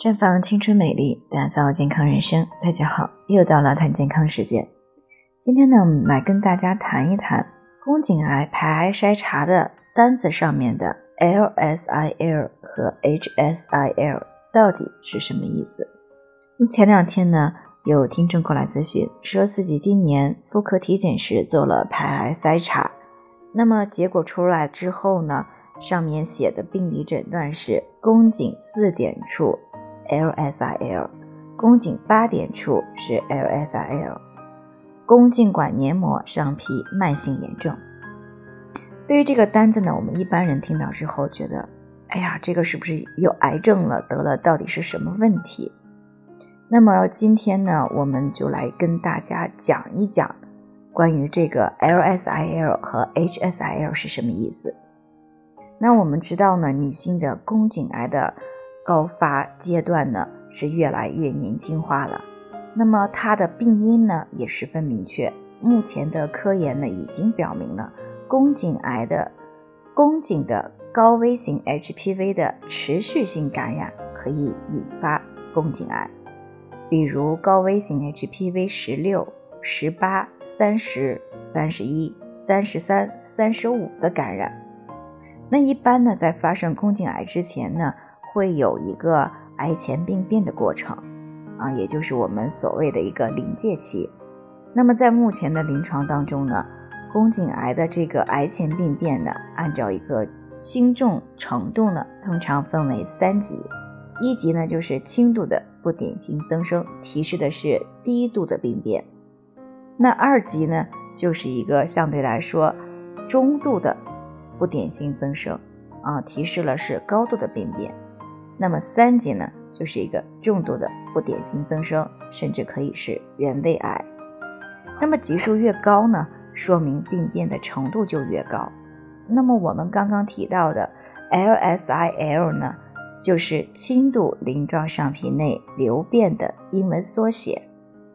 绽放青春美丽，打造健康人生。大家好，又到了谈健康时间。今天呢，我们来跟大家谈一谈宫颈癌排癌筛查的单子上面的 LSIL 和 HSIL 到底是什么意思？那前两天呢，有听众过来咨询，说自己今年妇科体检时做了排癌筛查，那么结果出来之后呢？上面写的病理诊断是宫颈四点处 LSIL，宫颈八点处是 LSIL，宫颈管黏膜上皮慢性炎症。对于这个单子呢，我们一般人听到之后觉得，哎呀，这个是不是有癌症了？得了到底是什么问题？那么今天呢，我们就来跟大家讲一讲关于这个 LSIL 和 HSIL 是什么意思。那我们知道呢，女性的宫颈癌的高发阶段呢是越来越年轻化了。那么它的病因呢也十分明确。目前的科研呢已经表明了，宫颈癌的宫颈的高危型 HPV 的持续性感染可以引发宫颈癌，比如高危型 HPV 十六、十八、三十、三十一、三十三、三十五的感染。那一般呢，在发生宫颈癌之前呢，会有一个癌前病变的过程，啊，也就是我们所谓的一个临界期。那么在目前的临床当中呢，宫颈癌的这个癌前病变呢，按照一个轻重程度呢，通常分为三级。一级呢就是轻度的不典型增生，提示的是低度的病变。那二级呢就是一个相对来说中度的。不典型增生，啊，提示了是高度的病变。那么三级呢，就是一个重度的不典型增生，甚至可以是原位癌。那么级数越高呢，说明病变的程度就越高。那么我们刚刚提到的 LSIL 呢，就是轻度鳞状上皮内瘤变的英文缩写，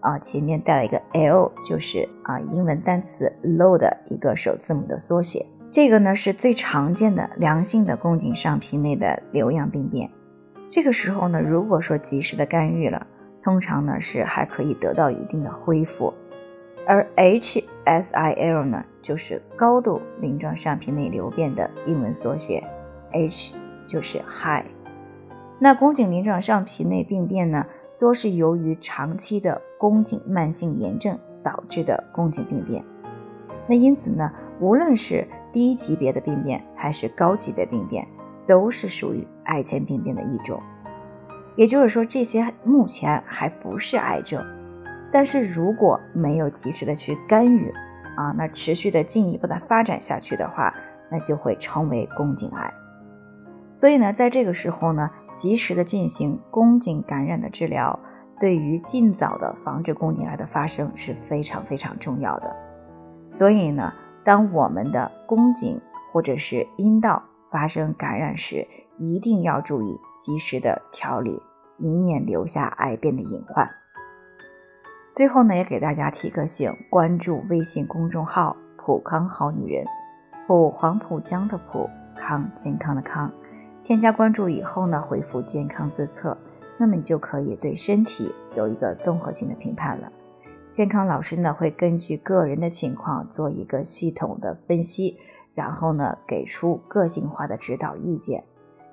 啊，前面带了一个 L，就是啊英文单词 low 的一个首字母的缩写。这个呢是最常见的良性的宫颈上皮内的瘤样病变，这个时候呢，如果说及时的干预了，通常呢是还可以得到一定的恢复。而 HSIL 呢，就是高度鳞状上皮内瘤变的英文缩写，H 就是 High。那宫颈鳞状上皮内病变呢，多是由于长期的宫颈慢性炎症导致的宫颈病变。那因此呢，无论是低级别的病变还是高级别病变，都是属于癌前病变的一种。也就是说，这些目前还不是癌症，但是如果没有及时的去干预，啊，那持续的进一步的发展下去的话，那就会成为宫颈癌。所以呢，在这个时候呢，及时的进行宫颈感染的治疗，对于尽早的防止宫颈癌的发生是非常非常重要的。所以呢。当我们的宫颈或者是阴道发生感染时，一定要注意及时的调理，以免留下癌变的隐患。最后呢，也给大家提个醒：关注微信公众号“普康好女人”，普黄浦江的普康健康的康。添加关注以后呢，回复“健康自测”，那么你就可以对身体有一个综合性的评判了。健康老师呢会根据个人的情况做一个系统的分析，然后呢给出个性化的指导意见。